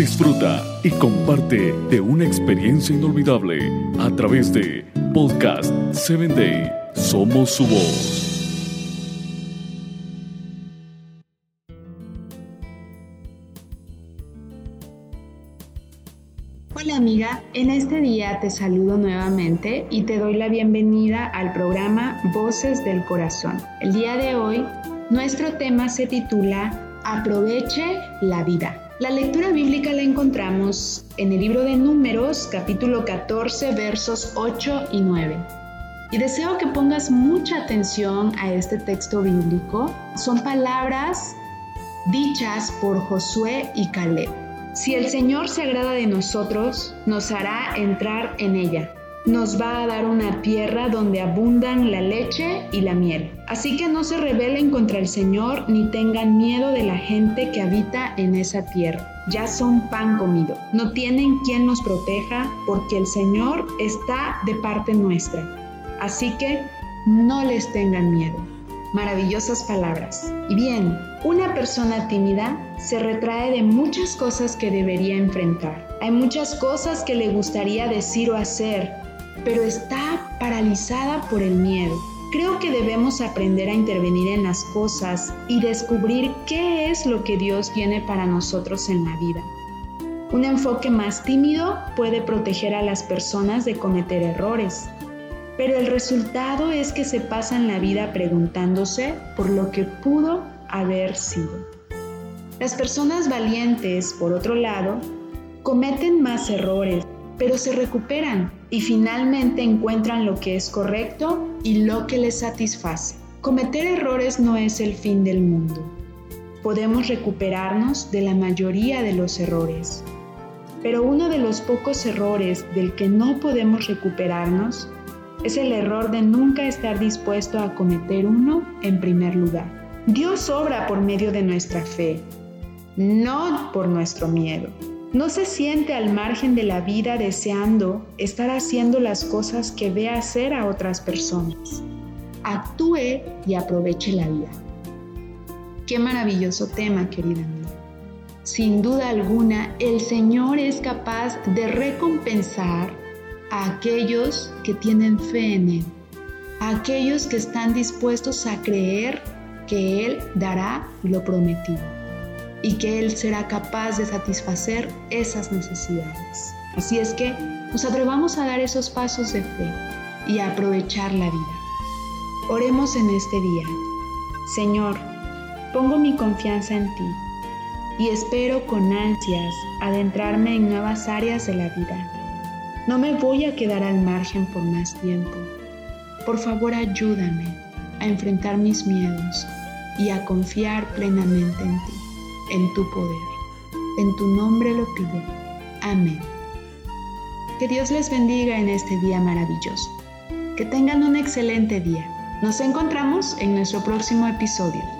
disfruta y comparte de una experiencia inolvidable a través de Podcast 7 Day. Somos su voz. Hola amiga, en este día te saludo nuevamente y te doy la bienvenida al programa Voces del Corazón. El día de hoy nuestro tema se titula Aproveche la vida. La lectura bíblica la encontramos en el libro de Números capítulo 14 versos 8 y 9. Y deseo que pongas mucha atención a este texto bíblico. Son palabras dichas por Josué y Caleb. Si el Señor se agrada de nosotros, nos hará entrar en ella. Nos va a dar una tierra donde abundan la leche y la miel. Así que no se rebelen contra el Señor ni tengan miedo de la gente que habita en esa tierra. Ya son pan comido. No tienen quien nos proteja porque el Señor está de parte nuestra. Así que no les tengan miedo maravillosas palabras. Y bien, una persona tímida se retrae de muchas cosas que debería enfrentar. Hay muchas cosas que le gustaría decir o hacer, pero está paralizada por el miedo. Creo que debemos aprender a intervenir en las cosas y descubrir qué es lo que Dios tiene para nosotros en la vida. Un enfoque más tímido puede proteger a las personas de cometer errores, pero el resultado es que se pasan la vida preguntándose por lo que pudo haber sido. Las personas valientes, por otro lado, cometen más errores, pero se recuperan y finalmente encuentran lo que es correcto y lo que les satisface. Cometer errores no es el fin del mundo. Podemos recuperarnos de la mayoría de los errores, pero uno de los pocos errores del que no podemos recuperarnos es el error de nunca estar dispuesto a cometer uno en primer lugar. Dios obra por medio de nuestra fe, no por nuestro miedo. No se siente al margen de la vida deseando estar haciendo las cosas que ve hacer a otras personas. Actúe y aproveche la vida. Qué maravilloso tema, querida amiga. Sin duda alguna, el Señor es capaz de recompensar a aquellos que tienen fe en Él, a aquellos que están dispuestos a creer que Él dará lo prometido y que Él será capaz de satisfacer esas necesidades. Así es que nos atrevamos a dar esos pasos de fe y a aprovechar la vida. Oremos en este día. Señor, pongo mi confianza en ti y espero con ansias adentrarme en nuevas áreas de la vida no me voy a quedar al margen por más tiempo. Por favor, ayúdame a enfrentar mis miedos y a confiar plenamente en ti, en tu poder. En tu nombre lo pido. Amén. Que Dios les bendiga en este día maravilloso. Que tengan un excelente día. Nos encontramos en nuestro próximo episodio.